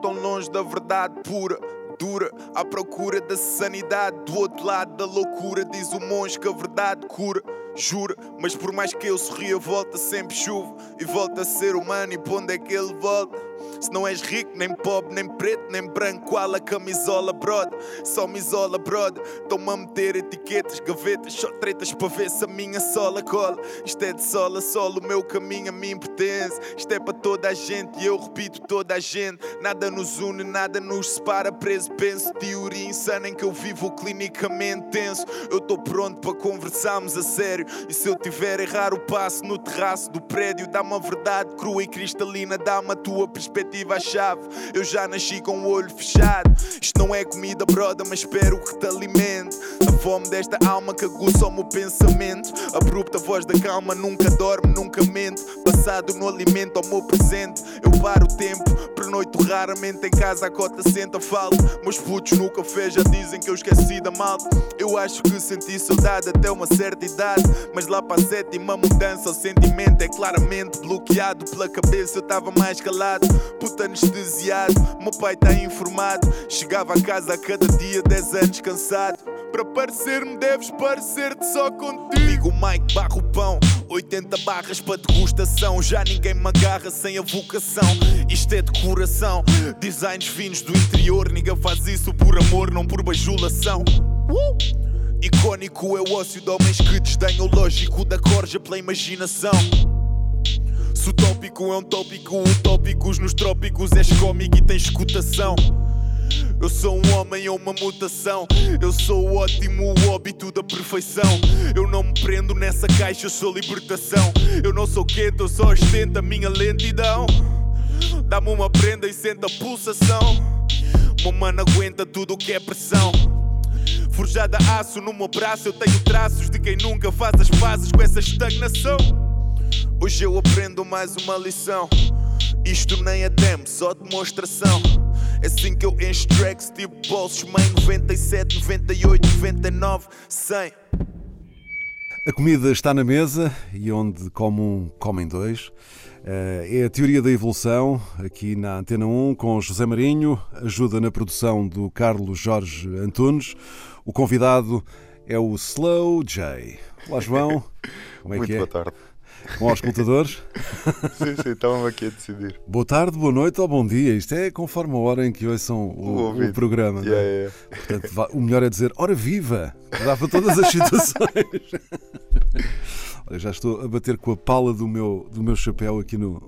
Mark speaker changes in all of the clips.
Speaker 1: Tão longe da verdade pura, dura, à procura da sanidade. Do outro lado da loucura, diz o monge que a verdade cura. Jura, mas por mais que eu sorria, volta sempre chuva e volta a ser humano. E pra onde é que ele volta? Se não és rico, nem pobre, nem preto, nem branco, qual a camisola, brother? Só me isola, brother. Estão-me a meter etiquetas, gavetas, só tretas para ver se a minha sola cola. Isto é de sol a o meu caminho a mim pertence. Isto é para toda a gente e eu repito toda a gente. Nada nos une, nada nos separa, preso. Penso, teoria insana em que eu vivo clinicamente tenso. Eu estou pronto para conversarmos a sério. E se eu tiver errar o passo no terraço do prédio, dá-me a verdade crua e cristalina, dá-me a tua perspectiva, a chave. Eu já nasci com o olho fechado. Isto não é comida, broda, mas espero que te alimente. A fome desta alma que aguça o meu pensamento. Abrupta voz da calma, nunca dorme, nunca mente. Passado no alimento ao meu presente. Eu paro o tempo, pernoito raramente em casa, a cota senta, falo. Meus putos no café já dizem que eu esqueci da malta. Eu acho que senti saudade até uma certa idade. Mas lá para a sétima mudança, o sentimento é claramente bloqueado pela cabeça. Eu estava mais calado, puta anestesiado. Meu pai está informado. Chegava a casa a cada dia, 10 anos cansado. Para parecer-me, deves parecer-te só contigo. Ligo o Mike, barro o pão. 80 barras para degustação. Já ninguém me agarra sem a vocação. Isto é decoração. Designs finos do interior. Ninguém faz isso por amor, não por bajulação. Uh! Icônico é o ócio de homens que desdenham o lógico da corja pela imaginação. Se o tópico é um tópico, utópicos nos trópicos és cómico e tens escutação. Eu sou um homem ou uma mutação. Eu sou o ótimo, o óbito da perfeição. Eu não me prendo nessa caixa, eu sou libertação. Eu não sou quente, eu só ostento a minha lentidão. Dá-me uma prenda e senta a pulsação. Meu mano aguenta tudo o que é pressão. Forjada aço no meu braço, eu tenho traços de quem nunca faz as pazes com essa estagnação. Hoje eu aprendo mais uma lição. Isto nem é demo, só demonstração. É assim que eu encho tracks tipo bolsos, mãe 97, 98, 99, 100.
Speaker 2: A comida está na mesa e onde come um, comem dois. Eh, É a teoria da evolução, aqui na Antena 1, com José Marinho, ajuda na produção do Carlos Jorge Antunes. O convidado é o Slow J. Olá, João. Como é
Speaker 3: Muito
Speaker 2: que é?
Speaker 3: boa tarde.
Speaker 2: Bom aos escutadores.
Speaker 3: sim, sim, estávamos aqui a decidir.
Speaker 2: Boa tarde, boa noite ou bom dia. Isto é conforme a hora em que ouçam o, o
Speaker 3: ouvido.
Speaker 2: programa. não é?
Speaker 3: Yeah, yeah.
Speaker 2: Portanto, o melhor é dizer hora viva. Dá para todas as situações. Olha, já estou a bater com a pala do meu, do meu chapéu aqui no,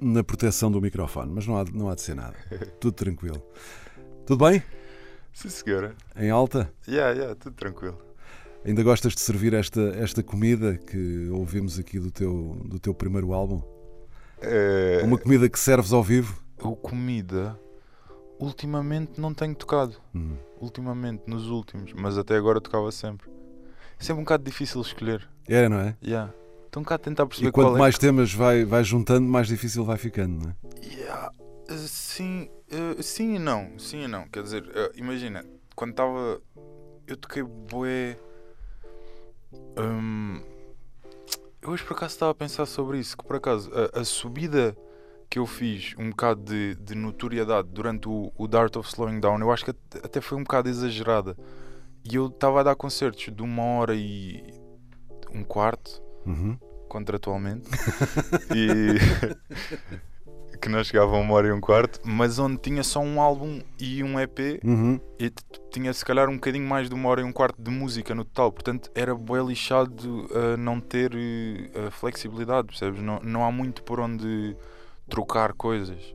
Speaker 2: na proteção do microfone, mas não há, não há de ser nada. Tudo tranquilo. Tudo bem?
Speaker 3: Sim, senhora.
Speaker 2: Em alta?
Speaker 3: Yeah, yeah, tudo tranquilo.
Speaker 2: Ainda gostas de servir esta, esta comida que ouvimos aqui do teu, do teu primeiro álbum?
Speaker 3: É,
Speaker 2: Uma comida que serves ao vivo?
Speaker 3: O comida, ultimamente não tenho tocado.
Speaker 2: Hum.
Speaker 3: Ultimamente, nos últimos, mas até agora tocava sempre. É sempre um bocado difícil escolher.
Speaker 2: É, não é?
Speaker 3: Yeah. Um bocado a tentar perceber
Speaker 2: E quanto
Speaker 3: é.
Speaker 2: mais temas vai, vai juntando, mais difícil vai ficando, não é?
Speaker 3: Yeah, Sim, eh, sim e não, sim e não. Quer dizer, eh, imagina, quando estava. Eu toquei bué. Hum, eu hoje por acaso estava a pensar sobre isso, que por acaso a, a subida que eu fiz, um bocado de, de notoriedade durante o, o The Art of Slowing Down, eu acho que at- até foi um bocado exagerada. E eu estava a dar concertos de uma hora e um quarto,
Speaker 2: Uhum.
Speaker 3: contratualmente, e que não chegava a uma hora e um quarto, mas onde tinha só um álbum e um EP
Speaker 2: Uhum.
Speaker 3: e tinha se calhar um bocadinho mais de uma hora e um quarto de música no total, portanto era bem lixado a não ter a flexibilidade, percebes? Não, não há muito por onde trocar coisas.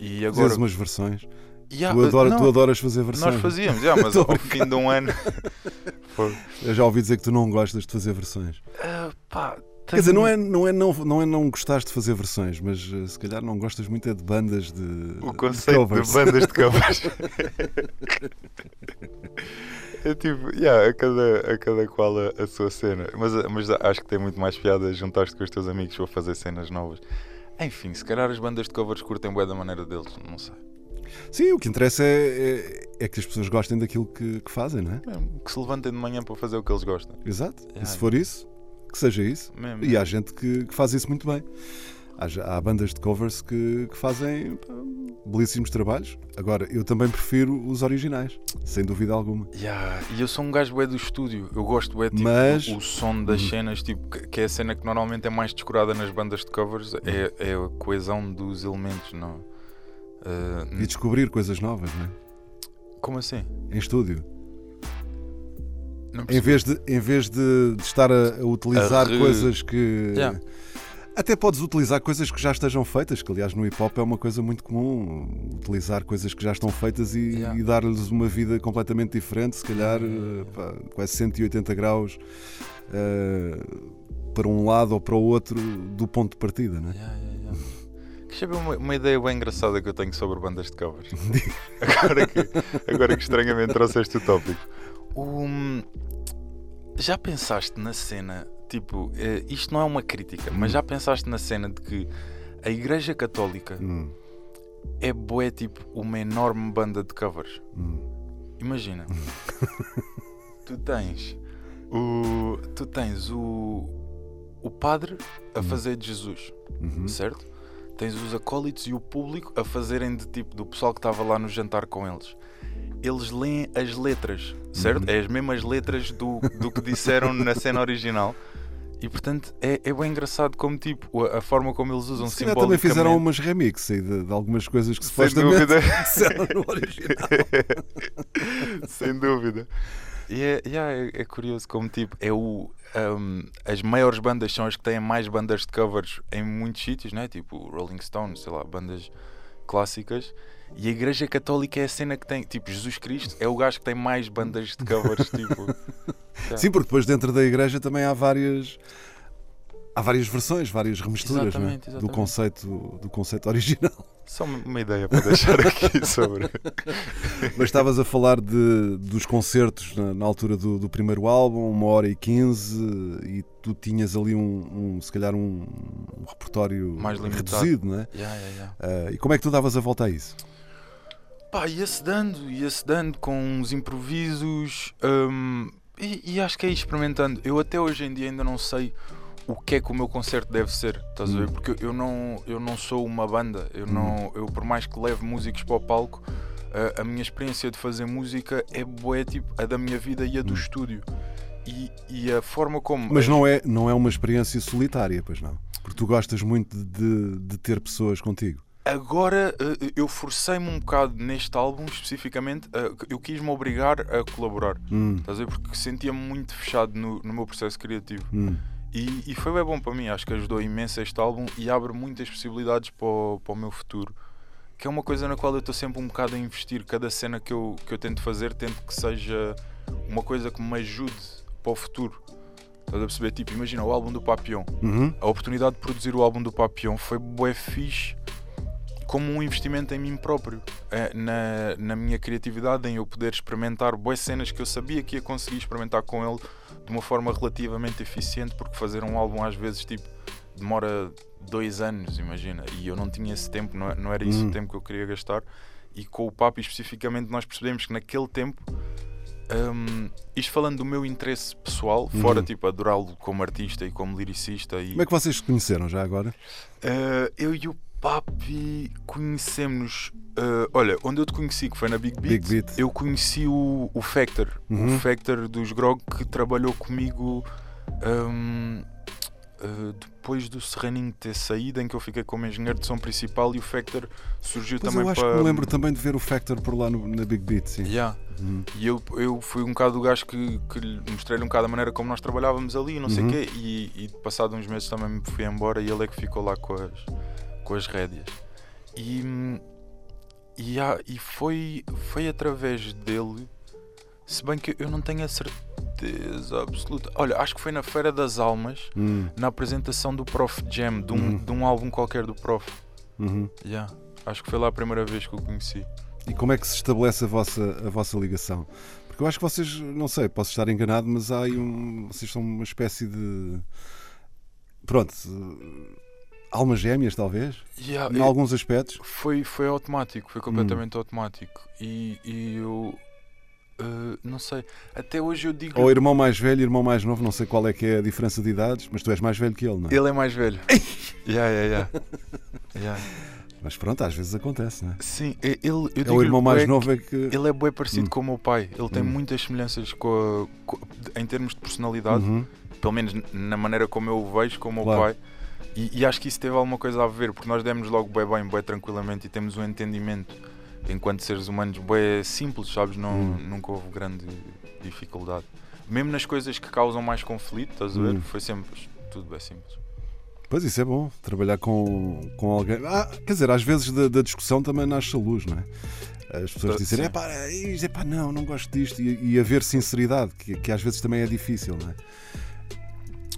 Speaker 3: E agora.
Speaker 2: Fazes umas versões.
Speaker 3: Yeah,
Speaker 2: tu, adora-
Speaker 3: não,
Speaker 2: tu adoras fazer versões.
Speaker 3: Nós fazíamos, yeah, mas ao fim de um ano.
Speaker 2: Eu já ouvi dizer que tu não gostas de fazer versões.
Speaker 3: Ah, pá,
Speaker 2: Quer dizer, não é, não, é não, não é não gostares de fazer versões, mas eh, se calhar não gostas muito é de bandas de.
Speaker 3: O
Speaker 2: de
Speaker 3: conceito
Speaker 2: covers.
Speaker 3: de bandas de covers. é tipo, yeah, a, cada, a cada qual a, a sua cena. Mas, mas acho que tem muito mais piada juntar-te com os teus amigos ou fazer cenas novas. Enfim, se calhar as bandas de covers curtem bué da maneira deles, não sei.
Speaker 2: Sim, o que interessa é, é, é que as pessoas gostem daquilo que, que fazem, não é?
Speaker 3: Mesmo, que se levantem de manhã para fazer o que eles gostam.
Speaker 2: Exato. E se for isso, que seja isso.
Speaker 3: Mesmo.
Speaker 2: E há gente que, que faz isso muito bem. Há, há bandas de covers que, que fazem pá, belíssimos trabalhos. Agora, eu também prefiro os originais, sem dúvida alguma.
Speaker 3: Yeah, E eu sou um gajo bué do estúdio. Eu gosto bué tipo,
Speaker 2: Mas-
Speaker 3: o som das
Speaker 2: Hum.
Speaker 3: cenas, tipo, que, que é a cena que normalmente é mais descurada nas bandas de covers, é, é a coesão dos elementos, não? Uh,
Speaker 2: E descobrir coisas novas, não é?
Speaker 3: como assim?
Speaker 2: Em estúdio. Em vez de, em vez de, de estar a, a utilizar
Speaker 3: A
Speaker 2: coisas que.
Speaker 3: Yeah.
Speaker 2: Até podes utilizar coisas que já estejam feitas, que aliás no hip hop é uma coisa muito comum. Utilizar coisas que já estão feitas e,
Speaker 3: Yeah.
Speaker 2: e dar-lhes uma vida completamente diferente, se calhar eh, pá, quase 180 graus eh, para um lado ou para o outro do ponto de partida, é?
Speaker 3: Yeah, yeah, yeah. Queres saber uma, uma ideia bem engraçada que eu tenho sobre bandas de covers? agora, que, agora que estranhamente trouxeste o tópico. Um, já pensaste na cena, tipo, eh, isto não é uma crítica, mas já pensaste na cena de que a Igreja Católica
Speaker 2: Hum,
Speaker 3: é bué tipo uma enorme banda de covers?
Speaker 2: hum.
Speaker 3: Imagina, tu tens o, tu tens o, o padre a fazer de Jesus
Speaker 2: Uhum.
Speaker 3: certo? Tens os acólitos e o público a fazerem de tipo do pessoal que estava lá no jantar com eles. Eles leem as letras, certo?
Speaker 2: Uhum.
Speaker 3: É as mesmas letras do, do que disseram na cena original. E portanto é, é bem engraçado como tipo a, a forma como eles usam
Speaker 2: Se calhar também
Speaker 3: simbolicamente.
Speaker 2: fizeram umas remixes aí de, de algumas coisas que
Speaker 3: Sem
Speaker 2: supostamente
Speaker 3: dúvida.
Speaker 2: disseram no original.
Speaker 3: Sem dúvida. E é, é, é curioso como tipo é o um, as maiores bandas são as que têm mais bandas de covers em muitos sítios, né? Tipo Rolling Stones, sei lá, bandas clássicas. E a Igreja Católica é a cena que tem, tipo, Jesus Cristo é o gajo que tem mais bandas de covers, tipo.
Speaker 2: Sim, porque depois dentro da igreja também há várias há várias versões, várias remisturas não é?
Speaker 3: Exatamente,
Speaker 2: do
Speaker 3: exatamente.
Speaker 2: conceito do conceito original.
Speaker 3: Só uma ideia para deixar aqui sobre.
Speaker 2: Mas estavas a falar de, dos concertos na, na altura do, do primeiro álbum, uma hora e quinze, e tu tinhas ali um, um, se calhar um, um repertório
Speaker 3: Mais limitado.
Speaker 2: reduzido, não é?
Speaker 3: Yeah, yeah, yeah.
Speaker 2: Ah, e como é que tu davas a volta a isso?
Speaker 3: Pá, ia-se dando, ia-se dando com uns improvisos hum, e, e acho que é experimentando. Eu até hoje em dia ainda não sei o que é que o meu concerto deve ser, estás a ver? Porque eu não, eu não sou uma banda, eu, não, eu por mais que leve músicos para o palco, a, a minha experiência de fazer música é bué, tipo, a da minha vida e a do estúdio. E, e a forma como.
Speaker 2: Mas não é, não é uma experiência solitária, pois não? Porque tu gostas muito de, de ter pessoas contigo.
Speaker 3: Agora eh, eu forcei-me um bocado neste álbum especificamente, eu quis-me obrigar a colaborar.
Speaker 2: Hum,
Speaker 3: Estás a ver? Porque sentia-me muito fechado no, no meu processo criativo.
Speaker 2: hum.
Speaker 3: E, e foi bem bom para mim, acho que ajudou imenso este álbum e abre muitas possibilidades para o, para o meu futuro. Que é uma coisa na qual eu estou sempre um bocado a investir. Cada cena que eu, que eu tento fazer, tento que seja uma coisa que me ajude para o futuro. Estás a perceber? Tipo, imagina o álbum do Papillon.
Speaker 2: Uhum.
Speaker 3: A oportunidade de produzir o álbum do Papillon foi bué fixe como um investimento em mim próprio, eh, na, na minha criatividade, em eu poder experimentar boas cenas que eu sabia que ia conseguir experimentar com ele de uma forma relativamente eficiente, porque fazer um álbum às vezes tipo demora dois anos, imagina, e eu não tinha esse tempo, não, não era isso
Speaker 2: Hum.
Speaker 3: o tempo que eu queria gastar. E com o Papi especificamente nós percebemos que naquele tempo hum, isto falando do meu interesse pessoal, fora
Speaker 2: Uhum.
Speaker 3: tipo adorá-lo como artista e como lyricista e
Speaker 2: Como é que vocês se conheceram já agora?
Speaker 3: Uh, eu e o Papi conhecemos. uh, olha, onde eu te conheci, que foi na Big Beat,
Speaker 2: Big Beat.
Speaker 3: eu conheci o, o Factor,
Speaker 2: Uhum.
Speaker 3: o Factor dos Grog, que trabalhou comigo um, uh, depois do Serraninho ter saído, em que eu fiquei como engenheiro de som principal e o Factor surgiu
Speaker 2: Pois
Speaker 3: também
Speaker 2: eu acho
Speaker 3: para.
Speaker 2: que me lembro também de ver o Factor por lá no- na Big Beat, sim.
Speaker 3: Yeah.
Speaker 2: Uhum.
Speaker 3: E eu, eu fui um bocado o gajo que, que lhe mostrei-lhe um bocado a maneira como nós trabalhávamos ali, não sei o
Speaker 2: Uhum.
Speaker 3: quê, e, e passado uns meses também me fui embora e ele é que ficou lá com as, com as rédeas. E, hum, e, há- e foi, foi através dele, se bem que eu não tenho a certeza. absoluta. Olha, acho que foi na Feira das Almas,
Speaker 2: Hum,
Speaker 3: na apresentação do Prof Jam, de um,
Speaker 2: Uhum.
Speaker 3: de um álbum qualquer do Prof.
Speaker 2: uhum.
Speaker 3: Yeah. Acho que foi lá a primeira vez que eu conheci.
Speaker 2: E como é que se estabelece a vossa, a vossa ligação? Porque eu acho que vocês, não sei, posso estar enganado, mas há aí um. Vocês são uma espécie de. Pronto. Almas gêmeas, talvez?
Speaker 3: Yeah,
Speaker 2: Em alguns aspectos.
Speaker 3: Foi, foi automático, foi completamente
Speaker 2: Hum.
Speaker 3: automático. E, e eu. eh, não sei, até hoje eu digo.
Speaker 2: Ou irmão mais velho, irmão mais novo, não sei qual é que é a diferença de idades, mas tu és mais velho que ele, não é?
Speaker 3: Ele é mais velho. yeah, yeah, yeah.
Speaker 2: Mas pronto, às vezes acontece, não é?
Speaker 3: Sim, ele, eu
Speaker 2: É
Speaker 3: digo
Speaker 2: o irmão mais novo é que
Speaker 3: Ele é bem parecido
Speaker 2: Hum.
Speaker 3: com o meu pai. Ele tem
Speaker 2: Hum.
Speaker 3: muitas semelhanças com, a- com- em termos de personalidade,
Speaker 2: Uhum.
Speaker 3: pelo menos na maneira como eu o vejo com o meu
Speaker 2: Claro.
Speaker 3: pai. E, e acho que isso teve alguma coisa a ver, porque nós demos logo bem bem, bem tranquilamente e temos um entendimento enquanto seres humanos bem simples, sabes? Não,
Speaker 2: Hum.
Speaker 3: Nunca houve grande dificuldade. Mesmo nas coisas que causam mais conflito, estás a ver?
Speaker 2: Hum.
Speaker 3: Foi sempre tudo bem simples.
Speaker 2: Pois isso é bom, trabalhar com, com alguém. Ah, quer dizer, às vezes da, da discussão também nasce a luz, não é? As pessoas dizerem,
Speaker 3: sim.
Speaker 2: é pá, não, não gosto disto. E, e haver sinceridade, que, que às vezes também é difícil, não é?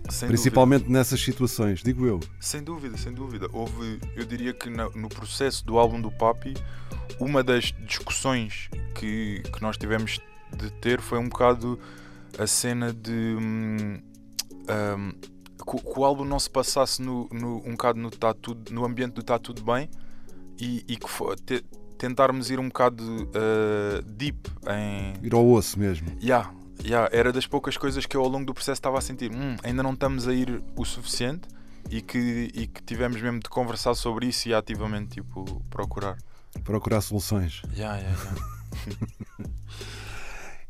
Speaker 3: Sem
Speaker 2: Principalmente nessas situações, digo eu.
Speaker 3: Sem dúvida, sem dúvida. Houve, eu diria que na- no processo do álbum do Papi, uma das discussões que, que nós tivemos de ter foi um bocado a cena de hum, hum, que, o- álbum não se passasse no, no- um bocado no, tá tudo, no ambiente do está tudo bem e, e que fo- te- tentarmos ir um bocado uh, deep em,
Speaker 2: Ir ao osso mesmo.
Speaker 3: Yeah, yeah, era das poucas coisas que eu ao longo do processo estava a sentir. "Hum, ainda não estamos a ir o suficiente e que, e que tivemos mesmo de conversar sobre isso e ativamente tipo, procurar.
Speaker 2: Procurar soluções.
Speaker 3: Yeah, yeah, yeah.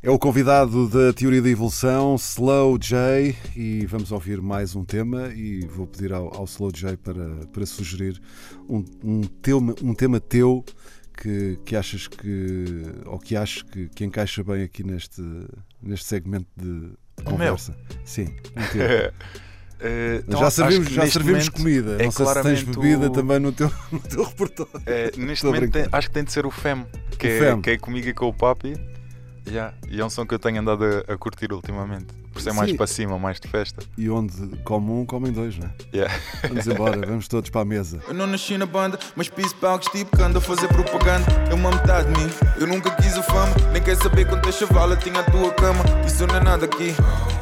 Speaker 2: É o convidado da Teoria da Evolução, Slow J, e vamos ouvir mais um tema. E vou pedir ao, ao Slow J para, para sugerir um, um, tema, um tema teu que, que achas que, ou que achas que, que encaixa bem aqui neste, neste segmento de conversa. Sim, teu.
Speaker 3: Eh,
Speaker 2: Mas
Speaker 3: então,
Speaker 2: já servimos, já servimos comida.
Speaker 3: é
Speaker 2: não sei se tens bebida
Speaker 3: o-
Speaker 2: também no teu, no teu repertório.
Speaker 3: eh, neste
Speaker 2: Estou
Speaker 3: momento tem- acho que tem de ser o FEM, que,
Speaker 2: O
Speaker 3: é,
Speaker 2: Fem.
Speaker 3: que é comigo e com o Papi. Yeah, E é um som que eu tenho andado a, a curtir ultimamente. Por ser mais
Speaker 2: Sim.
Speaker 3: para cima, mais de festa.
Speaker 2: E onde come um, comem dois, não é?
Speaker 3: Yeah.
Speaker 2: Vamos embora, vamos todos para a mesa.
Speaker 1: Eu não nasci na banda, mas piso palcos tipo que ando a fazer propaganda. É uma metade de mim, eu nunca quis a fama. Nem quer saber quantas chavala tinha a tua cama. Isso não é nada aqui.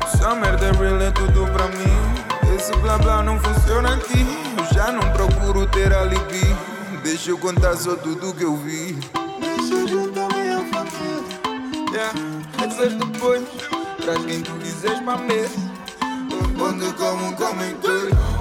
Speaker 1: Essa merda é real, é tudo para mim. Esse blá blá não funciona aqui. Eu já não procuro ter alibi. Deixa eu contar só tudo que eu vi. Yeah, essas depois. Traz quem tu quiseres para a mesa. Onde como, comem dois.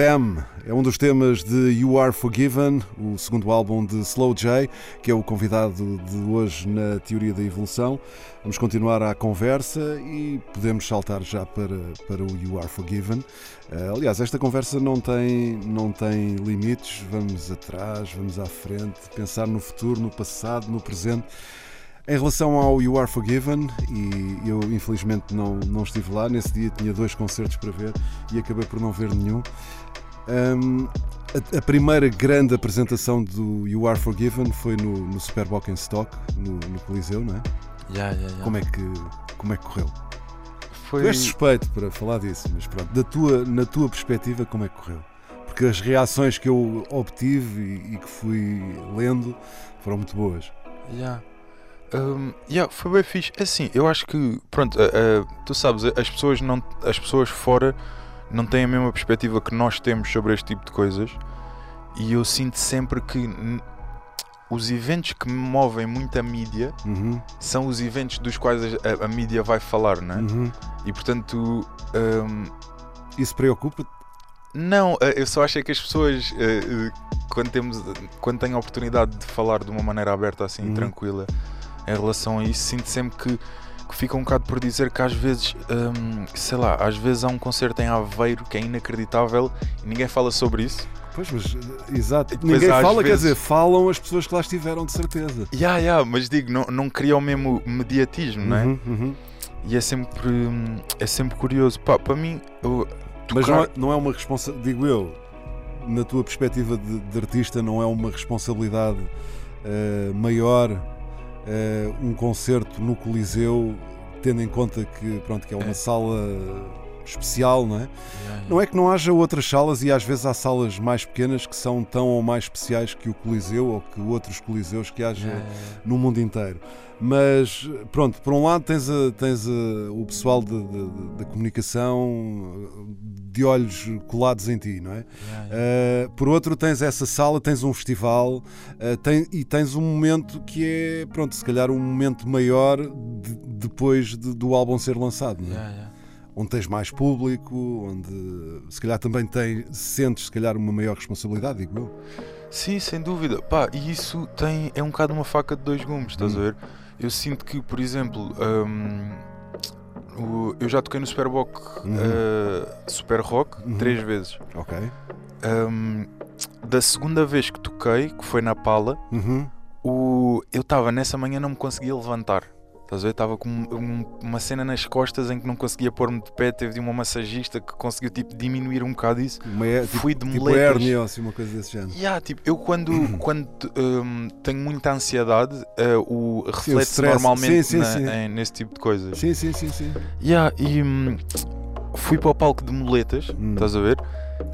Speaker 2: Fam é um dos temas de You Are Forgiven, o segundo álbum de Slow J, que é o convidado de hoje na Teoria da Evolução. Vamos continuar a conversa e podemos saltar já para, para o You Are Forgiven. Eh, aliás, esta conversa não tem, não tem limites, vamos atrás, vamos à frente, pensar no futuro, no passado, no presente. Em relação ao You Are Forgiven, e eu infelizmente não, não estive lá, nesse dia tinha dois concertos para ver e acabei por não ver nenhum. Um, a, a primeira grande apresentação do You Are Forgiven foi no, no Super Stock, no, no Coliseu, não é?
Speaker 3: Yeah, yeah, yeah.
Speaker 2: Como, é que, como é que correu?
Speaker 3: Foi...
Speaker 2: Tu és suspeito para falar disso, mas pronto, da tua, na tua perspectiva, como é que correu? Porque as reações que eu obtive e, e que fui lendo foram muito boas.
Speaker 3: Yeah. Um, yeah, foi bem fixe. É Assim, eu acho que, pronto, uh, uh, tu sabes, as pessoas, não, as pessoas fora não têm a mesma perspectiva que nós temos sobre este tipo de coisas. E eu sinto sempre que os eventos que movem muito a mídia
Speaker 2: Uhum,
Speaker 3: são os eventos dos quais a, a mídia vai falar, não é?
Speaker 2: uhum.
Speaker 3: E portanto, um,
Speaker 2: Isso preocupa-te?
Speaker 3: não, uh, eu só acho é que as pessoas uh, uh, quando, temos, quando tenho a oportunidade de falar de uma maneira aberta, assim,
Speaker 2: Uhum.
Speaker 3: tranquila, em relação a isso, sinto sempre que, que fica um bocado por dizer que às vezes, hum, sei lá, às vezes há um concerto em Aveiro que é inacreditável e ninguém fala sobre isso.
Speaker 2: Pois, mas eh, exato. Ninguém fala, quer
Speaker 3: vezes-
Speaker 2: dizer, falam as pessoas que lá estiveram, de certeza.
Speaker 3: Ya, ya, mas digo, não, não cria o mesmo mediatismo, não é?
Speaker 2: Uhum, uhum.
Speaker 3: E é sempre, hum, é sempre curioso. Pá, para mim, eu,
Speaker 2: Mas
Speaker 3: tocar-
Speaker 2: não é, não é uma responsabilidade, digo eu, na tua perspectiva de, de artista, não é uma responsabilidade eh, maior um concerto no Coliseu, tendo em conta que, pronto, que é uma
Speaker 3: É.
Speaker 2: sala especial, não é?
Speaker 3: Ya.
Speaker 2: Não é que não haja outras salas e às vezes há salas mais pequenas que são tão ou mais especiais que o Coliseu ou que outros Coliseus que haja
Speaker 3: ya.
Speaker 2: no mundo inteiro. Mas pronto, por um lado tens, a- tens a- o pessoal da comunicação de olhos colados em ti, não é? Uh, por outro, tens essa sala, tens um festival uh, tem- e tens um momento que é, pronto, se calhar um momento maior de- depois de- do álbum ser lançado, não é? Onde tens mais público, onde se calhar também tem, sentes se calhar uma maior responsabilidade, digo eu.
Speaker 3: Sim, sem dúvida. Pá, e isso tem, é um bocado uma faca de dois gumes, estás
Speaker 2: Hum.
Speaker 3: a ver? Eu sinto que, por exemplo, hum, eu já toquei no Superboc
Speaker 2: Uhum.
Speaker 3: uh, Super Rock
Speaker 2: Uhum.
Speaker 3: três vezes.
Speaker 2: Ok.
Speaker 3: Hum, da segunda vez que toquei, que foi na Pala,
Speaker 2: Uhum.
Speaker 3: o, eu estava nessa manhã não me conseguia levantar. Estás a ver? Estava com um- uma cena nas costas em que não conseguia pôr-me de pé. Teve de uma massagista que conseguiu tipo, diminuir um bocado isso.
Speaker 2: Uma, é- tipo,
Speaker 3: Fui de
Speaker 2: tipo
Speaker 3: moletas.
Speaker 2: hérnia ou assim, uma coisa desse género.
Speaker 3: Yeah, tipo, eu quando, quando hum, tenho muita ansiedade, uh, o
Speaker 2: stress.
Speaker 3: normalmente
Speaker 2: Sim, sim,
Speaker 3: na-
Speaker 2: sim.
Speaker 3: em- nesse tipo de coisas.
Speaker 2: Sim, sim, sim, sim.
Speaker 3: Yeah, e hum, fui para o palco de moletas,
Speaker 2: Hum.
Speaker 3: estás a ver?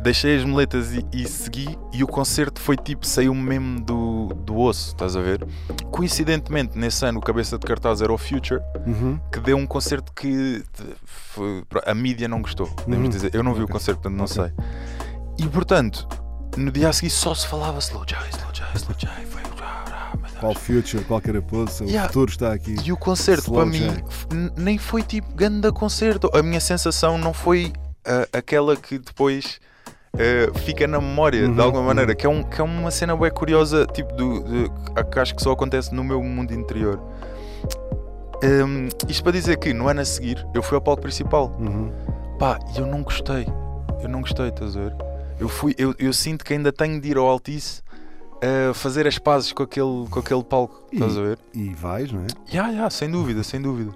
Speaker 3: Deixei as moletas e, e segui, e o concerto foi tipo, saiu mesmo do, do osso, estás a ver? Coincidentemente, nesse ano, o cabeça de cartaz era o Future,
Speaker 2: Uhum.
Speaker 3: que deu um concerto que foi- a mídia não gostou,
Speaker 2: Uhum.
Speaker 3: dizer. Eu não vi o
Speaker 2: Ok.
Speaker 3: concerto, portanto não
Speaker 2: Ok.
Speaker 3: sei. E portanto, no dia a seguir só se falava Slow J, Slow J, Slow J. Foi...
Speaker 2: Qual future, qualquer pose, o
Speaker 3: Yeah.
Speaker 2: futuro está aqui.
Speaker 3: E o concerto
Speaker 2: Slow
Speaker 3: para mim nem foi tipo grande concerto. A minha sensação não foi ah, aquela que depois ah, fica na memória
Speaker 2: Uhum,
Speaker 3: de alguma maneira,
Speaker 2: uhum.
Speaker 3: que é, um, que é uma cena bem curiosa, tipo do, de- que acho que só acontece no meu mundo interior. Hum, isto para dizer que no ano a seguir eu fui ao palco principal.
Speaker 2: Uhum.
Speaker 3: Pá, e eu não gostei. Eu não gostei, estás a ver? Eu, fui, eu, eu sinto que ainda tenho de ir ao Altice a fazer as pazes com aquele, com aquele palco,
Speaker 2: E-
Speaker 3: estás a ver?
Speaker 2: E vais, não é?
Speaker 3: Ya, ya, sem dúvida, sem dúvida.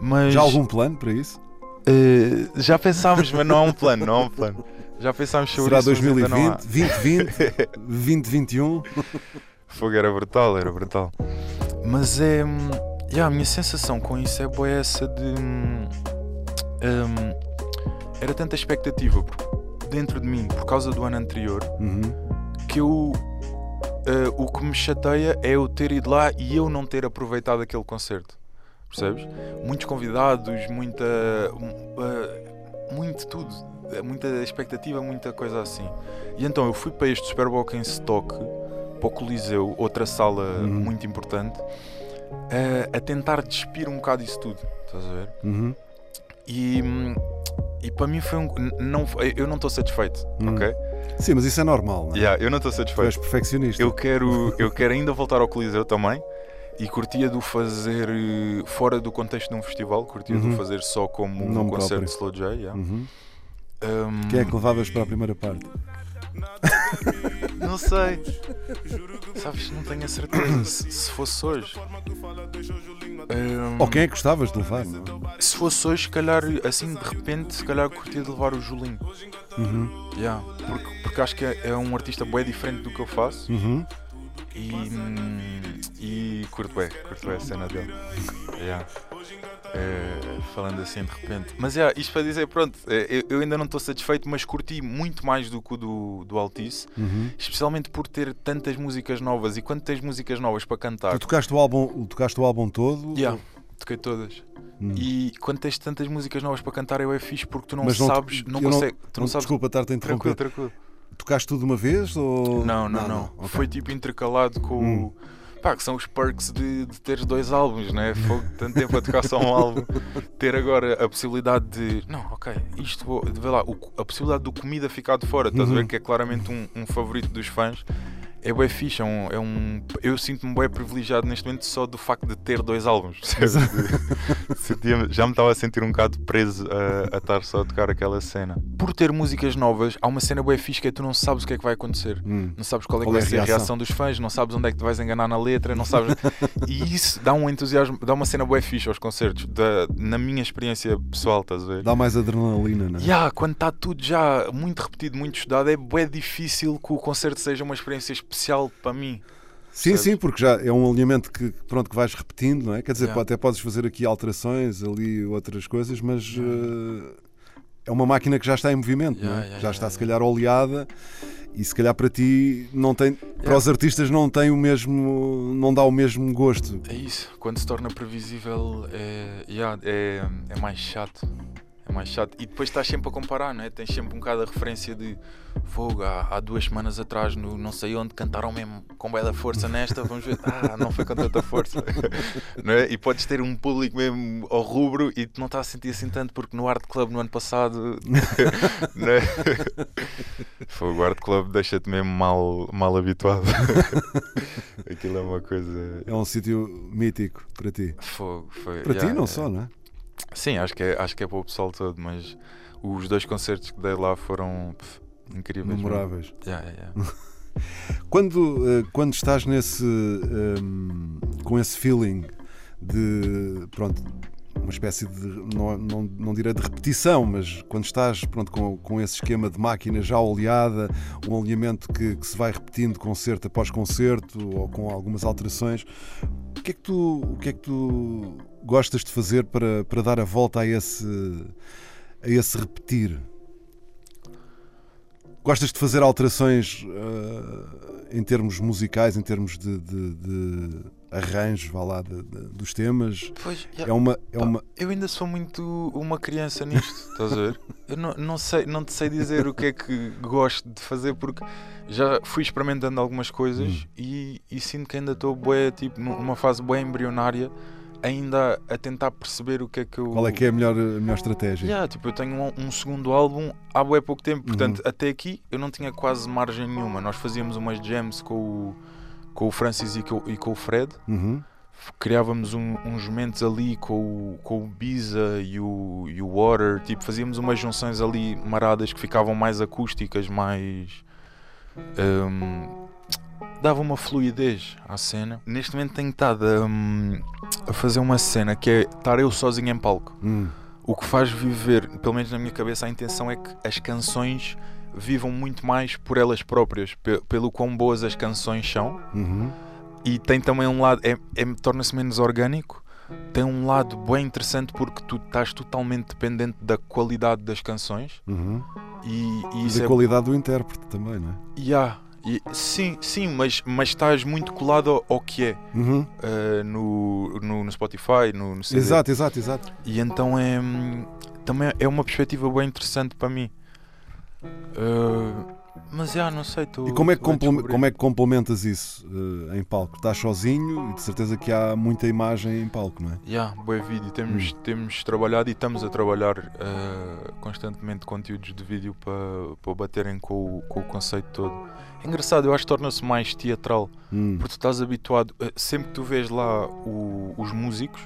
Speaker 3: Mas
Speaker 2: Já há algum plano para isso?
Speaker 3: eh, já pensámos, mas não há um plano, não há um plano. Já pensámos sobre
Speaker 2: Será
Speaker 3: isso, há.
Speaker 2: 2020, 2020, 2021?
Speaker 3: Fogo era brutal, era brutal. Mas é. ya, a minha sensação com isso é boa essa de. hum, hum, era tanta expectativa dentro de mim por causa do ano anterior
Speaker 2: Uhum.
Speaker 3: que eu. eh, o que me chateia é eu ter ido lá e eu não ter aproveitado aquele concerto. Percebes? Muitos convidados, muita. eh, muito tudo. Eh, Muita expectativa, muita coisa assim. E então eu fui para este Superboc em stock, para o Coliseu, outra sala
Speaker 2: Uhum.
Speaker 3: muito importante, eh, a tentar despir um bocado isso tudo. Estás a ver?
Speaker 2: Uhum.
Speaker 3: E. e para mim foi um. Não, eu não estou satisfeito,
Speaker 2: Hum.
Speaker 3: ok?
Speaker 2: Sim, mas isso é normal, não é?
Speaker 3: Yeah, eu não estou
Speaker 2: Tu
Speaker 3: satisfeito.
Speaker 2: és perfeccionista.
Speaker 3: Eu quero, eu quero ainda voltar ao Coliseu também e curtia de o fazer eh, fora do contexto de um festival, curtia de
Speaker 2: Uhum.
Speaker 3: o fazer só como um concerto
Speaker 2: próprio.
Speaker 3: de Slow J. yeah.
Speaker 2: Uhum.
Speaker 3: Um,
Speaker 2: Quem é que levavas para a primeira parte?
Speaker 3: Não sei. Sabes, não tenho a certeza. Se, se fosse hoje. Um,
Speaker 2: Ou quem é que gostavas de levar? Não? é?
Speaker 3: Se fosse hoje, se calhar, assim de repente, se calhar curtia de levar o Julinho.
Speaker 2: Uhum.
Speaker 3: Yeah, porque, porque acho que é, é um artista bem diferente do que eu faço
Speaker 2: Uhum.
Speaker 3: e, hum, e curto bem, curto bem a cena dele. Yeah. É, falando assim de repente. Mas yeah, isto para dizer, pronto, é, eu, eu ainda não estou satisfeito, mas curti muito mais do que o do, do Altice,
Speaker 2: Uhum.
Speaker 3: especialmente por ter tantas músicas novas. E quando tens músicas novas para cantar,
Speaker 2: Tu tocaste o álbum, tocaste o álbum todo?
Speaker 3: yeah, toquei todas.
Speaker 2: Hum.
Speaker 3: E quando tens tantas músicas novas para cantar, eu é fixe porque tu não
Speaker 2: não-
Speaker 3: sabes, não,
Speaker 2: eu não-
Speaker 3: tu não sabes.
Speaker 2: Desculpa estar-te a interromper.
Speaker 3: Tranquilo, tranquilo.
Speaker 2: Tocaste tudo de uma vez? Ou...
Speaker 3: Não, não,
Speaker 2: Nada?
Speaker 3: não.
Speaker 2: Ok.
Speaker 3: Foi tipo intercalado com
Speaker 2: Hum.
Speaker 3: Pá, que são os perks de, de teres dois álbuns, né? Fogo, tanto tempo a tocar só um álbum. Ter agora a possibilidade de. Não, ok, isto vou. Vê lá, o- a possibilidade do comida ficar de fora, estás a
Speaker 2: Uhum.
Speaker 3: ver? Que é claramente um, um favorito dos fãs. É bué fixe, é um, é um- eu sinto-me bué privilegiado neste momento só do facto de ter dois álbuns. já me estava a sentir um bocado preso a, a estar só a tocar aquela cena. Por ter músicas novas, há uma cena bué fixe que é tu não sabes o que é que vai acontecer.
Speaker 2: Hum.
Speaker 3: Não sabes qual é, que
Speaker 2: Qual
Speaker 3: vai
Speaker 2: é a
Speaker 3: ser a
Speaker 2: reação?
Speaker 3: reação dos fãs, não sabes onde é que te vais enganar na letra, não sabes. e isso dá um entusiasmo, dá uma cena bué fixe aos concertos, da, na minha experiência pessoal, estás a ver?
Speaker 2: Dá mais adrenalina, não é?
Speaker 3: Yeah, quando está tudo já muito repetido, muito estudado, é bué difícil que o concerto seja uma experiência especial para mim.
Speaker 2: Sim,
Speaker 3: percebes?
Speaker 2: sim, porque já é um alinhamento que, pronto, que vais repetindo, não é? Quer dizer,
Speaker 3: Yeah.
Speaker 2: até podes fazer aqui alterações, ali outras coisas, mas eh, é uma máquina que já está em movimento, não é?
Speaker 3: Yeah, yeah,
Speaker 2: já
Speaker 3: yeah,
Speaker 2: está se
Speaker 3: yeah.
Speaker 2: calhar oleada e se calhar para ti não tem, para os artistas não tem o mesmo, não dá o mesmo gosto.
Speaker 3: É isso, quando se torna previsível é, yeah, é, é mais chato. É mais chato. E depois estás sempre a comparar, não é? Tens sempre um bocado a referência de fogo. Há, há duas semanas atrás, no não sei onde, cantaram mesmo com bela força nesta. Vamos ver, ah, não foi com tanta força. não é? E podes ter um público mesmo ao rubro e não estás a sentir assim tanto porque no Art Club no ano passado. não é? Fogo, o Art Club deixa-te mesmo mal, mal habituado. Aquilo é uma coisa.
Speaker 2: É um sítio mítico para ti.
Speaker 3: Fogo, foi.
Speaker 2: Para ti
Speaker 3: yeah,
Speaker 2: não
Speaker 3: é-
Speaker 2: só, não é?
Speaker 3: Sim, acho que, é, acho que é para o pessoal todo, mas os dois concertos que dei lá foram pff, incríveis.
Speaker 2: Memoráveis.
Speaker 3: Yeah, yeah.
Speaker 2: Quando, eh, quando estás nesse ehm, com esse feeling de pronto, uma espécie de não, não, não direi de repetição, mas quando estás pronto, com, com esse esquema de máquina já oleada, um alinhamento que, que se vai repetindo concerto após concerto ou com algumas alterações, o que é que tu, o que é que tu gostas de fazer para, para dar a volta a esse, a esse repetir? Gostas de fazer alterações eh, em termos musicais, em termos de, de, de arranjo, vá lá, de- dos temas?
Speaker 3: Pois,
Speaker 2: É uma, é
Speaker 3: pá,
Speaker 2: uma,
Speaker 3: Eu ainda sou muito uma criança nisto, estás a ver? Eu não, não, sei, não te sei dizer o que é que gosto de fazer porque já fui experimentando algumas coisas
Speaker 2: Hum.
Speaker 3: e, e sinto que ainda estou bué, tipo, numa fase bem embrionária, ainda a tentar perceber o que é que eu.
Speaker 2: qual é que é a melhor, a melhor estratégia?
Speaker 3: Yeah, tipo, eu tenho um, um segundo álbum há bué pouco tempo, portanto,
Speaker 2: Uhum.
Speaker 3: até aqui eu não tinha quase margem nenhuma. Nós fazíamos umas jams com o, com o Francis e com, e com o Fred,
Speaker 2: Uhum.
Speaker 3: criávamos um- uns momentos ali com o, com o Biza e o, e o Water, tipo, fazíamos umas junções ali maradas que ficavam mais acústicas, mais. hum, dava uma fluidez à cena. Neste momento tenho estado hum, a fazer uma cena que é estar eu sozinho em palco.
Speaker 2: Hum.
Speaker 3: O que faz viver, pelo menos na minha cabeça, a intenção é que as canções vivam muito mais por elas próprias, pe- pelo quão boas as canções são.
Speaker 2: Uhum.
Speaker 3: E tem também um lado, é, é- torna-se menos orgânico. Tem um lado bem interessante porque tu estás totalmente dependente da qualidade das canções.
Speaker 2: Uhum.
Speaker 3: E, e
Speaker 2: da
Speaker 3: é.
Speaker 2: qualidade do intérprete também, não é?
Speaker 3: Yeah, e- sim, sim, mas, mas estás muito colado ao, ao que é
Speaker 2: Uhum.
Speaker 3: eh, no, no, no Spotify, no, no CD.
Speaker 2: Exato, exato, exato.
Speaker 3: E então é hum, também é uma perspectiva bem interessante para mim. Uh, mas já não sei, tu
Speaker 2: E como é que, como é que complementas isso eh, em palco? Estás sozinho e de certeza que há muita imagem em palco, não é?
Speaker 3: Yeah, bom vídeo. Temos,
Speaker 2: Hum.
Speaker 3: temos trabalhado e estamos a trabalhar uh, constantemente conteúdos de vídeo para, para baterem com o, com o conceito todo. É engraçado, eu acho que torna-se mais teatral.
Speaker 2: Hum.
Speaker 3: Porque tu estás habituado, eh, sempre que tu vês lá o- os músicos,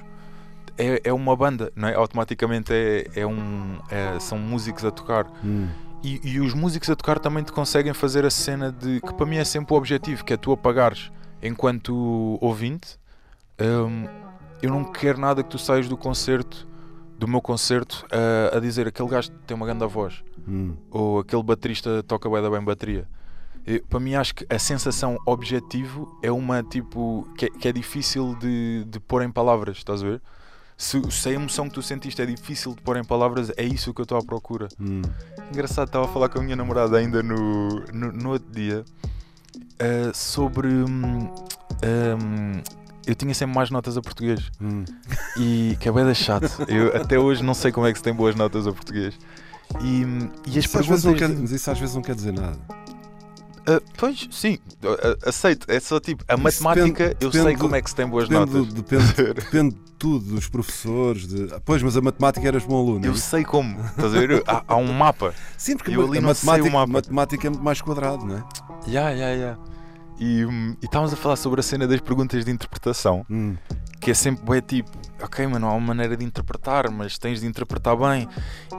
Speaker 3: é, é uma banda, não é? Automaticamente é, é um, é- são músicos a tocar.
Speaker 2: Hum.
Speaker 3: E, e os músicos a tocar também te conseguem fazer a cena de que para mim é sempre o objetivo, que é tu apagares enquanto ouvinte. hum, eu não quero nada que tu saias do concerto, do meu concerto, a, a dizer aquele gajo tem uma grande voz
Speaker 2: Hum.
Speaker 3: ou aquele baterista toca bué da bem bateria. Eu- para mim acho que a sensação objetivo é uma tipo que é, que é difícil de, de pôr em palavras, estás a ver? Se, se a emoção que tu sentiste é difícil de pôr em palavras, é isso que eu estou à procura.
Speaker 2: Hum.
Speaker 3: Engraçado, estava a falar com a minha namorada ainda no, no, no outro dia eh, sobre. hum, hum, eu tinha sempre mais notas a português
Speaker 2: Hum.
Speaker 3: e que é da chato. Eu até hoje não sei como é que se tem boas notas a português. E, hum, e as
Speaker 2: Isso às vezes
Speaker 3: perguntas.
Speaker 2: não quer, mas isso às vezes não quer dizer nada.
Speaker 3: Ah, pois, sim, aceito. É só tipo, a
Speaker 2: Isso
Speaker 3: matemática,
Speaker 2: depende-
Speaker 3: eu
Speaker 2: depende
Speaker 3: sei
Speaker 2: do-
Speaker 3: como é que se tem boas
Speaker 2: Depende,
Speaker 3: notas.
Speaker 2: do- depende, depende de tudo, dos professores. De... Pois, mas a matemática eras bom aluno. é
Speaker 3: Eu sei como, estás a ver? Há, há um mapa.
Speaker 2: Sim, porque
Speaker 3: eu
Speaker 2: a
Speaker 3: ali o
Speaker 2: matemática,
Speaker 3: mapa.
Speaker 2: matemática é muito mais quadrado, não é?
Speaker 3: Ya, ya, ya. e, hum, e estávamos a falar sobre a cena das perguntas de interpretação,
Speaker 2: Hum.
Speaker 3: que é sempre bué tipo, ok, mano, há uma maneira de interpretar, mas tens de interpretar bem.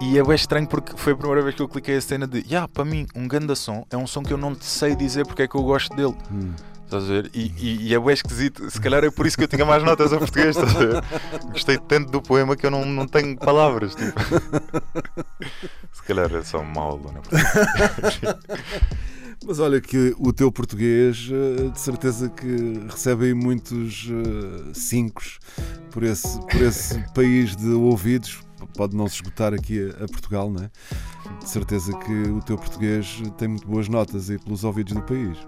Speaker 3: E é bem estranho porque foi a primeira vez que eu cliquei a cena de, yeah, para mim, um ganda som é um som que eu não sei dizer porque é que eu gosto dele.
Speaker 2: Hum.
Speaker 3: Estás a ver? E, e, e é bem esquisito. Se calhar é por isso que eu tinha mais notas a português. Estás a ver? Gostei tanto do poema que eu não, não tenho palavras. Tipo. Se calhar é só mau aluno.
Speaker 2: Mas olha que o teu português, eh, de certeza que recebe aí muitos eh, cincos por esse, por esse país de ouvidos. Pode não se esgotar aqui a, a Portugal, não é? De certeza que o teu português tem muito boas notas aí pelos ouvidos do país.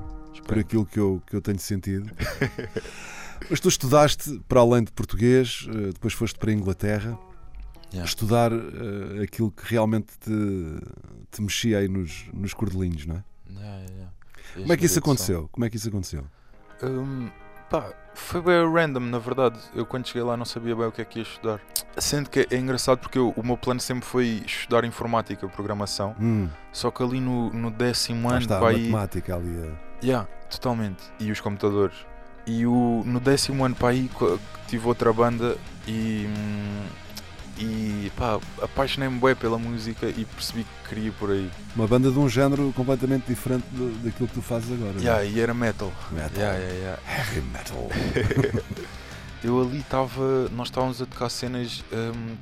Speaker 2: Por aquilo que eu, que eu tenho sentido. Mas tu estudaste, para além de português, eh, depois foste para a Inglaterra,
Speaker 3: Yeah.
Speaker 2: estudar eh, aquilo que realmente te, te mexia aí nos, nos cordelinhos, não é? Como é que isso aconteceu? Como é que isso aconteceu?
Speaker 3: Hum, pá, foi bem random, na verdade. Eu quando cheguei lá não sabia bem o que é que ia estudar. Sendo que é engraçado porque eu- o meu plano sempre foi estudar informática, programação.
Speaker 2: Hum,
Speaker 3: Só que ali no, no décimo ano,
Speaker 2: está a
Speaker 3: pá, aí-
Speaker 2: matemática ali. a-
Speaker 3: Yeah, totalmente. E os computadores. E o, no décimo ano para aí tive outra banda e. hum, E pá, apaixonei-me bem pela música e percebi que queria por aí.
Speaker 2: Uma banda de um género completamente diferente do- daquilo que tu fazes agora. não é?
Speaker 3: Yeah, e era metal.
Speaker 2: Metal.
Speaker 3: Yeah, yeah, yeah.
Speaker 2: Heavy metal.
Speaker 3: Eu ali estava. Nós estávamos a tocar cenas hum,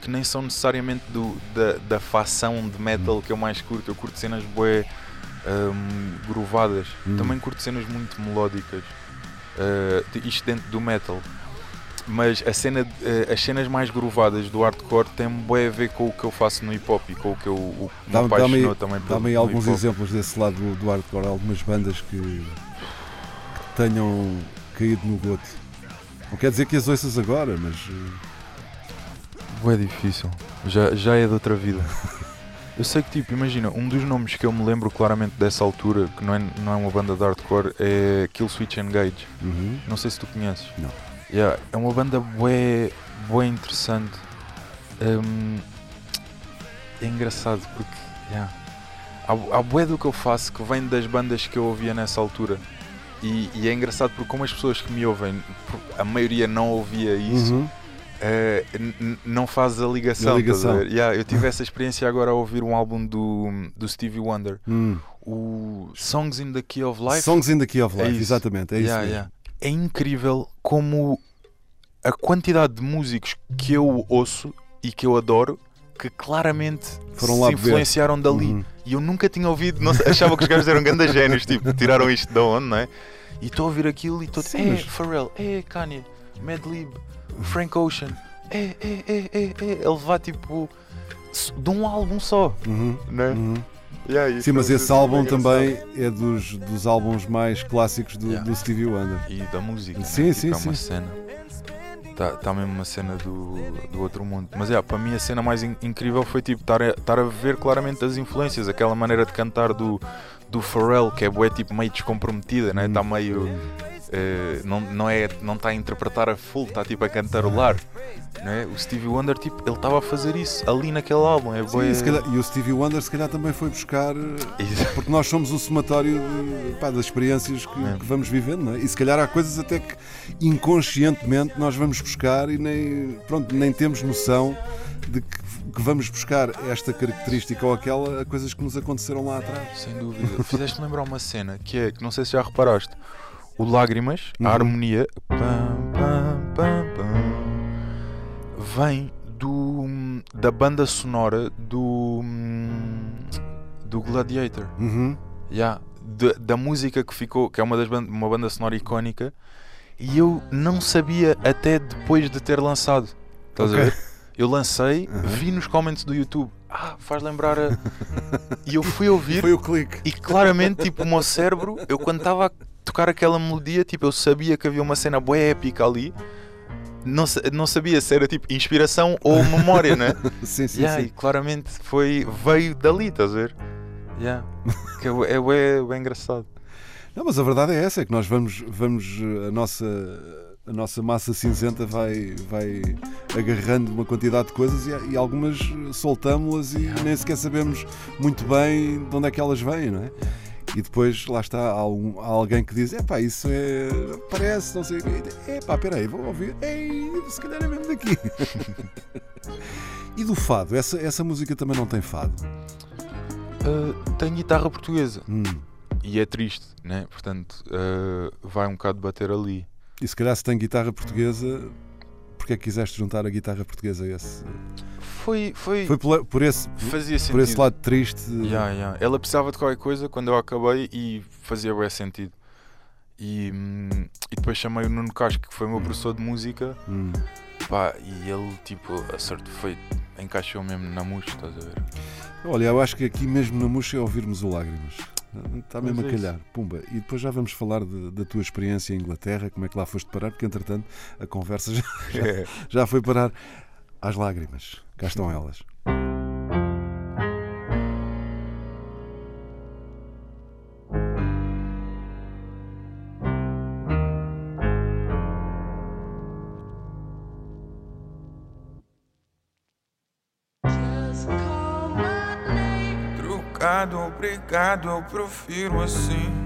Speaker 3: que nem são necessariamente do, da, da facção de metal que eu mais curto. Eu curto cenas bué hum, grovadas.
Speaker 2: Hum.
Speaker 3: Também curto cenas muito melódicas. Uh, isto dentro do metal. Mas a cena, uh, as cenas mais grovadas do hardcore têm bué a ver com o que eu faço no hip hop e com o que eu o que me apaixonou também pelo-
Speaker 2: Dá-me alguns exemplos desse lado do, do hardcore, algumas bandas que, que tenham caído no goto. Não quer dizer que as ouças agora, mas eh,
Speaker 3: É difícil. Já, já é de outra vida. Eu sei que, tipo, imagina, um dos nomes que eu me lembro claramente dessa altura, que não é, não é uma banda de hardcore, é Kill Switch Engage.
Speaker 2: uhum.
Speaker 3: Não sei se tu conheces.
Speaker 2: Não.
Speaker 3: Yeah, é uma banda bué, bué interessante. Hum, é engraçado porque yeah, há, há bué do que eu faço que vem das bandas que eu ouvia nessa altura. E, e é engraçado porque como as pessoas que me ouvem, a maioria não ouvia isso,
Speaker 2: Uhum.
Speaker 3: n- não fazes a ligação.
Speaker 2: A ligação.
Speaker 3: Yeah, eu tive essa experiência agora a ouvir um álbum do, do Stevie Wonder,
Speaker 2: Hum.
Speaker 3: o Songs in the Key of Life.
Speaker 2: Songs in the Key of
Speaker 3: É
Speaker 2: Life,
Speaker 3: isso.
Speaker 2: exatamente, é isso
Speaker 3: Yeah,
Speaker 2: mesmo.
Speaker 3: yeah. É incrível como a quantidade de músicos que eu ouço e que eu adoro que claramente
Speaker 2: Foram
Speaker 3: se influenciaram dali.
Speaker 2: Uhum.
Speaker 3: E eu nunca tinha ouvido, não achava que os gajos eram grandes génios, tipo, tiraram isto de onde, não é? E estou a ouvir aquilo e estou é
Speaker 2: mas-
Speaker 3: Pharrell, é Kanye, Madlib, Frank Ocean, é, é, é, é, é, ele vai tipo de um álbum só,
Speaker 2: Uhum.
Speaker 3: né?
Speaker 2: Uhum.
Speaker 3: Yeah, isso
Speaker 2: Sim, mas
Speaker 3: é
Speaker 2: esse álbum também é dos, dos álbuns mais clássicos do,
Speaker 3: Yeah.
Speaker 2: do Stevie Wonder.
Speaker 3: E da música, né?
Speaker 2: Sim,
Speaker 3: Tipo,
Speaker 2: sim,
Speaker 3: é uma
Speaker 2: sim.
Speaker 3: cena. Está tá mesmo uma cena do, do outro mundo. Mas é, para mim a cena mais in- incrível foi tipo estar a, estar a ver claramente as influências, aquela maneira de cantar do, do Pharrell, que é bué, tipo meio descomprometida, né? Está meio. Eh, não não é não está a interpretar a full, está tipo a cantarolar. Né? O Stevie Wonder, tipo, ele estava a fazer isso ali naquele álbum. É
Speaker 2: Sim, e, calhar- e o Stevie Wonder se calhar também foi buscar, porque nós somos o somatório de- pá, das experiências que,
Speaker 3: É.
Speaker 2: que vamos vivendo, não é? E se calhar há coisas até que inconscientemente nós vamos buscar e nem, pronto, nem temos noção de que, que vamos buscar esta característica ou aquela a coisas que nos aconteceram lá atrás.
Speaker 3: Sem dúvida. Fizeste lembrar uma cena que é, que não sei se já reparaste, o Lágrimas,
Speaker 2: Uhum.
Speaker 3: a harmonia, pam, pam, vem do, da banda sonora do, do Gladiator.
Speaker 2: Uhum.
Speaker 3: Yeah, da, da música que ficou, que é uma, das uma banda sonora icónica, e eu não sabia até depois de ter lançado. Estás
Speaker 2: Ok.
Speaker 3: a ver? Eu lancei,
Speaker 2: Uhum.
Speaker 3: vi nos comments do YouTube, ah, faz lembrar a. e eu fui ouvir,
Speaker 2: Foi o clique.
Speaker 3: e claramente, tipo, o meu cérebro, eu quando estava a tocar aquela melodia, tipo, eu sabia que havia uma cena bué épica ali. Não, não sabia se era tipo inspiração ou memória, né?
Speaker 2: Sim, sim,
Speaker 3: Yeah,
Speaker 2: sim.
Speaker 3: e claramente foi, veio dali, estás a ver? Yeah. Que é, é, bué engraçado.
Speaker 2: Não, mas a verdade é essa, é que nós vamos, vamos a nossa a nossa massa cinzenta vai, vai agarrando uma quantidade de coisas e, e algumas soltamos-las e nem sequer sabemos muito bem de onde é que elas vêm, não é? E depois lá está um- há alguém que diz: é pá, isso é. parece, não sei o quê. É pá, peraí, vou ouvir. Ei, se calhar é mesmo daqui. e do fado? Essa, essa música também não tem fado.
Speaker 3: Ah, tem guitarra portuguesa
Speaker 2: Hum.
Speaker 3: e é triste, né? Portanto, ah, vai um bocado bater ali.
Speaker 2: E se calhar se tem guitarra portuguesa, porque é que quiseste juntar a guitarra portuguesa a esse?
Speaker 3: Foi, foi,
Speaker 2: Foi por, por esse,
Speaker 3: fazia sentido.
Speaker 2: por esse lado triste.
Speaker 3: Ya, ya. Ela precisava de qualquer coisa quando eu acabei e fazia bem sentido. E, hum, e depois chamei o Nuno Casco, que foi o meu professor de música,
Speaker 2: Hum.
Speaker 3: pá, e ele, tipo, acertou, foi, encaixou mesmo na música, estás a ver?
Speaker 2: Olha, eu acho que aqui mesmo na Muxa é ouvirmos o Lágrimas. Está mesmo
Speaker 3: Mas
Speaker 2: a
Speaker 3: é
Speaker 2: calhar. Pumba. E depois já vamos falar de- da tua experiência em Inglaterra, como é que lá foste parar, porque entretanto a conversa já, já, já foi parar às lágrimas. Cá estão elas.
Speaker 1: Trocado, obrigado, eu prefiro assim.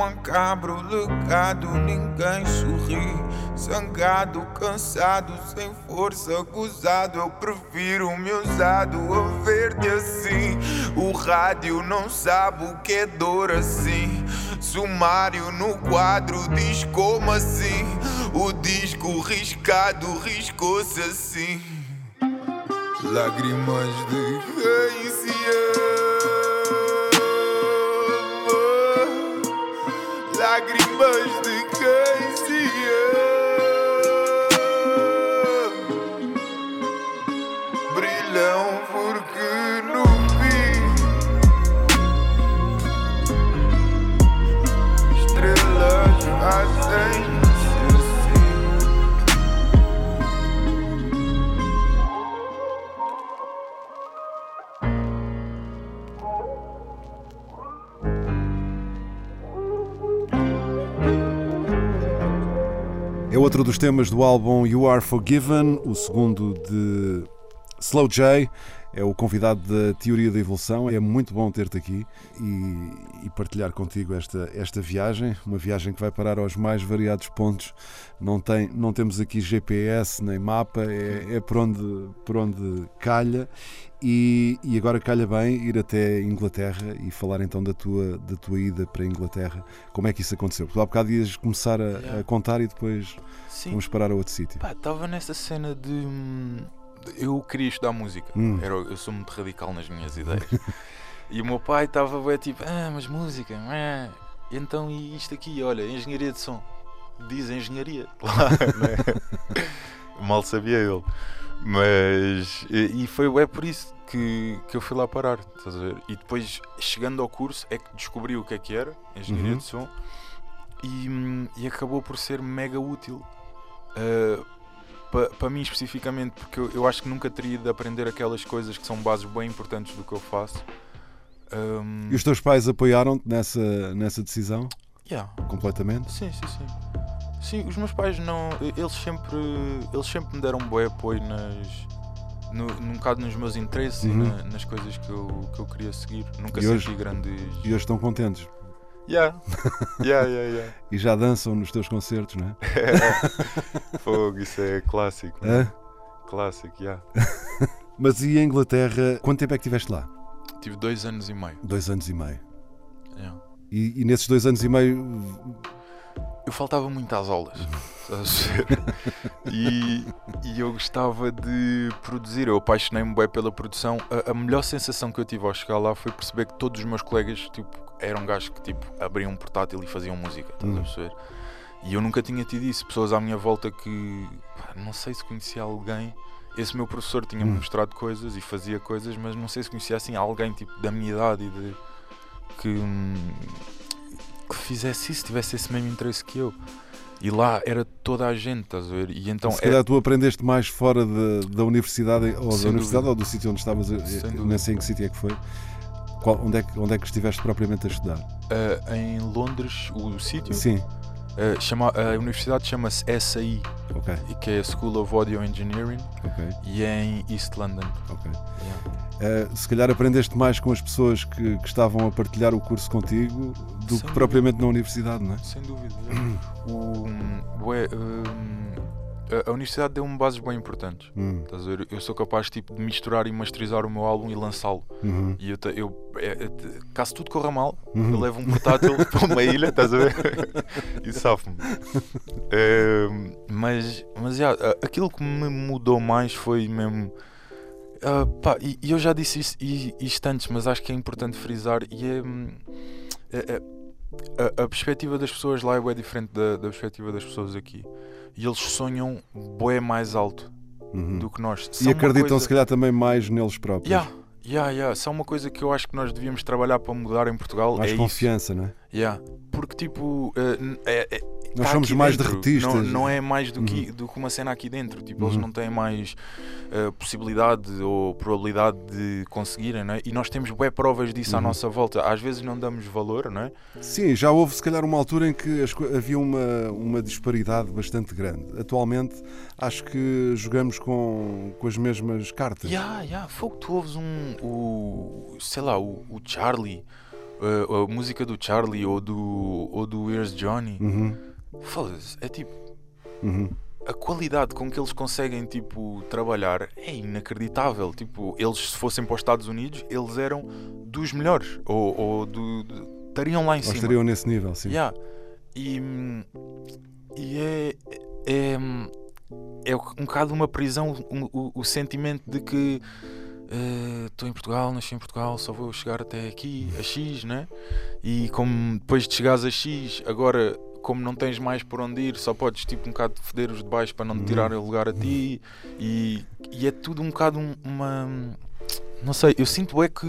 Speaker 1: Macabro, legado, ninguém sorri. Zangado, cansado, sem força, gozado. Eu prefiro me usado a ver-te assim. O rádio não sabe o que é dor assim. Sumário no quadro diz como assim. O disco riscado riscou-se assim. Lágrimas de quem Lágrimas de quem
Speaker 2: outro dos temas do álbum You Are Forgiven, o segundo de Slow J. É o convidado da Teoria da Evolução. É muito bom ter-te aqui e, e partilhar contigo esta, esta viagem. Uma viagem que vai parar aos mais variados pontos. Não, tem, não temos aqui GPS nem mapa, é, é por, onde, por onde calha. E, e agora calha bem ir até Inglaterra e falar então da tua, da tua ida para a Inglaterra. Como é que isso aconteceu? Porque há bocado ias começar a, a contar e depois
Speaker 3: Sim,
Speaker 2: vamos parar a outro sítio.
Speaker 3: estava nessa cena de. Eu queria estudar música,
Speaker 2: Hum.
Speaker 3: Era, eu sou muito radical nas minhas ideias. e o meu pai estava tipo, ah, mas música, ah. então e isto aqui, olha, engenharia de som. Diz engenharia, claro, né? Mal sabia ele. Mas. E e foi é por isso que, que eu fui lá parar? E depois, chegando ao curso, é que descobri o que é que era, engenharia
Speaker 2: Uhum.
Speaker 3: de som, e, hum, e acabou por ser mega útil. uh, para mim especificamente, porque eu, eu acho que nunca teria de aprender aquelas coisas que são bases bem importantes do que eu faço. Um,
Speaker 2: E os teus pais apoiaram-te nessa, nessa decisão
Speaker 3: yeah.
Speaker 2: completamente?
Speaker 3: Sim, sim, sim. Sim, os meus pais não. Eles sempre, eles sempre me deram um bom apoio nas. No, num bocado nos meus interesses
Speaker 2: Uhum.
Speaker 3: e na- nas coisas que eu, que eu queria seguir. Nunca
Speaker 2: E hoje-
Speaker 3: senti grandes.
Speaker 2: E hoje estão contentes.
Speaker 3: Yeah. yeah, yeah, yeah.
Speaker 2: E já dançam nos teus concertos, não é?
Speaker 3: Fogo, isso é clássico.
Speaker 2: Hã?
Speaker 3: Clássico, yeah.
Speaker 2: Mas e a Inglaterra? Quanto tempo é que estiveste lá?
Speaker 3: Tive dois anos e meio.
Speaker 2: Dois anos e meio.
Speaker 3: Yeah.
Speaker 2: E, e nesses dois anos e meio.
Speaker 3: Eu faltava muito às aulas. estás a ver? e, e eu gostava de produzir. Eu apaixonei-me bem pela produção. A, a melhor sensação que eu tive ao chegar lá foi perceber que todos os meus colegas tipo, eram gajos que tipo, abriam um portátil e faziam música. Estás a
Speaker 2: Hum.
Speaker 3: perceber? E eu nunca tinha tido isso. Pessoas à minha volta que pá, não sei se conhecia alguém. Esse meu professor tinha-me
Speaker 2: Hum.
Speaker 3: mostrado coisas e fazia coisas, mas não sei se conhecia assim alguém tipo, da minha idade e de, que, hum, que fizesse isso, tivesse esse mesmo interesse que eu. E lá era toda a gente, estás a ver? E então
Speaker 2: se
Speaker 3: é-
Speaker 2: calhar tu aprendeste mais fora de- da universidade, ou da
Speaker 3: Sem
Speaker 2: universidade
Speaker 3: dúvida.
Speaker 2: ou do sítio onde estavas, eh,
Speaker 3: dúvida.
Speaker 2: nem sei em que sítio é que foi. Qual- onde, é que, onde é que estiveste propriamente a estudar?
Speaker 3: ah, em Londres, o sítio,
Speaker 2: Sim.
Speaker 3: Uh, chama, a universidade chama-se SAI,
Speaker 2: Ok,
Speaker 3: e que é a School of Audio Engineering,
Speaker 2: ok,
Speaker 3: e é em East London.
Speaker 2: ok.
Speaker 3: Yeah.
Speaker 2: Eh, se calhar aprendeste mais com as pessoas que, que estavam a partilhar o curso contigo do
Speaker 3: Sem
Speaker 2: que propriamente na universidade, não é?
Speaker 3: Sem dúvida. o, bué, hum, a, a universidade deu-me bases bem importantes.
Speaker 2: Hum,
Speaker 3: Estás a ver? Eu sou capaz tipo, de misturar e masterizar o meu álbum e lançá-lo.
Speaker 2: uhum,
Speaker 3: E eu, eu é- é- caso tudo corra mal,
Speaker 2: Uhum.
Speaker 3: eu levo um portátil para uma ilha, estás a ver? e safo-me. Ehm, mas, mas yeah, aquilo que me mudou mais foi mesmo. ah, pá, e, e eu já disse isso, i- isto antes, mas acho que é importante frisar. E é. hum, é- a, a perspectiva das pessoas lá é diferente da, da perspectiva das pessoas aqui. E eles sonham bué mais alto
Speaker 2: uhum.
Speaker 3: do que nós.
Speaker 2: E
Speaker 3: São uma
Speaker 2: acreditam
Speaker 3: coisa-
Speaker 2: se calhar também mais neles próprios.
Speaker 3: Yeah, yeah, yeah. Só uma coisa que eu acho que nós devíamos trabalhar para mudar em Portugal
Speaker 2: mais
Speaker 3: é
Speaker 2: confiança, não é?
Speaker 3: isso. Yeah. Porque tipo, eh, é- é-
Speaker 2: Nós
Speaker 3: tá
Speaker 2: somos mais
Speaker 3: dentro.
Speaker 2: derretistas.
Speaker 3: Não, não é mais do que,
Speaker 2: Uhum.
Speaker 3: do que uma cena aqui dentro. Tipo, eles
Speaker 2: Uhum.
Speaker 3: não têm mais eh, possibilidade ou probabilidade de conseguirem, não é? E nós temos bué provas disso à
Speaker 2: Uhum.
Speaker 3: nossa volta. Às vezes não damos valor, não é?
Speaker 2: Sim, já houve se calhar uma altura em que as havia uma, uma disparidade bastante grande. Atualmente acho que jogamos com, com as mesmas cartas.
Speaker 3: Yeah, yeah. Fogo, tu ouves um. O, sei lá, o, o Charlie. eh, a música do Charlie ou do, ou do Here's Johnny.
Speaker 2: Uhum,
Speaker 3: Foda-se, é tipo.
Speaker 2: uhum.
Speaker 3: a qualidade com que eles conseguem tipo trabalhar é inacreditável. Tipo, eles se fossem para os Estados Unidos, eles eram dos melhores ou, ou do, do- estariam lá em
Speaker 2: Ou
Speaker 3: cima.
Speaker 2: estariam nesse nível, sim.
Speaker 3: Yeah. E, e é, é é um bocado uma prisão um- o, o sentimento de que eh, estou em Portugal, nasci em Portugal, só vou chegar até aqui, a X, né? E como depois de chegares a X, agora como não tens mais por onde ir, só podes tipo um bocado foder os de baixo para não te tirarem o lugar a ti e, e é tudo um bocado um- uma não sei, eu sinto é que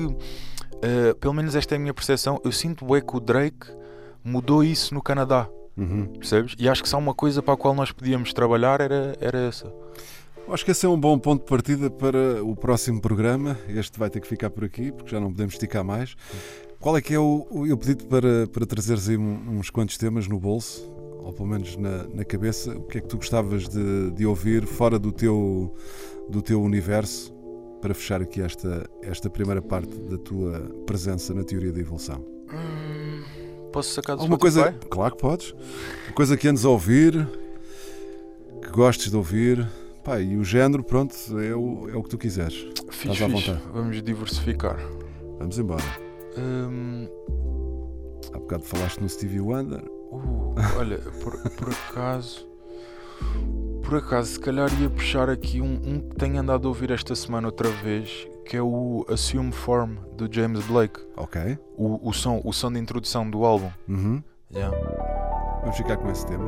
Speaker 3: eh, pelo menos esta é a minha percepção, eu sinto é que o Drake mudou isso no Canadá,
Speaker 2: Uhum.
Speaker 3: percebes? E acho que há uma coisa para a qual nós podíamos trabalhar era, era essa.
Speaker 2: Acho que esse é um bom ponto de partida para o próximo programa. Este vai ter que ficar por aqui, porque já não podemos esticar mais. Qual é que é o. o- Eu pedi-te para, para trazeres aí uns quantos temas no bolso, ou pelo menos na, na cabeça. O que é que tu gostavas de, de ouvir fora do teu, do teu universo para fechar aqui esta, esta primeira parte da tua presença na teoria da evolução?
Speaker 3: Hum, posso sacar do
Speaker 2: Alguma coisa. Claro que podes. Uma coisa que andes a ouvir, que gostes de ouvir. Pá, e o género, pronto, é o, é o que tu quiseres.
Speaker 3: Fixe,
Speaker 2: Estás à vontade.
Speaker 3: Vamos diversificar.
Speaker 2: Vamos embora.
Speaker 3: Hum,
Speaker 2: Há bocado falaste no Stevie Wonder.
Speaker 3: uh, olha, por, por acaso. Por acaso, se calhar ia puxar aqui um, um que tenho andado a ouvir esta semana outra vez, que é o Assume Form do James Blake.
Speaker 2: Ok.
Speaker 3: O, o, som, o som de introdução do álbum.
Speaker 2: Uhum.
Speaker 3: Yeah.
Speaker 2: Vamos ficar com esse tema.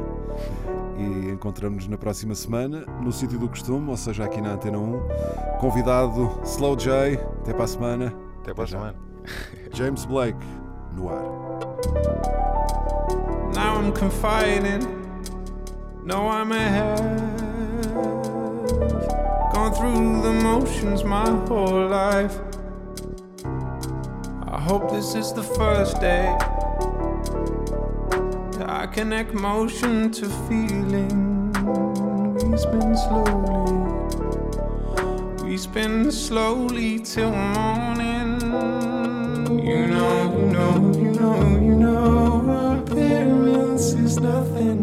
Speaker 2: E encontramos-nos na próxima semana, no sítio do costume, ou seja, aqui na Antena 1. Convidado Slow J. Até para a semana.
Speaker 3: Até para a semana.
Speaker 2: James Blake, Noir.
Speaker 4: Now I'm confiding. No, I'm ahead. Gone through the motions my whole life. I hope this is the first day. that I connect motion to feeling. We spin slowly. We spin slowly till morning. You know, you know, you know, you know, appearance is nothing.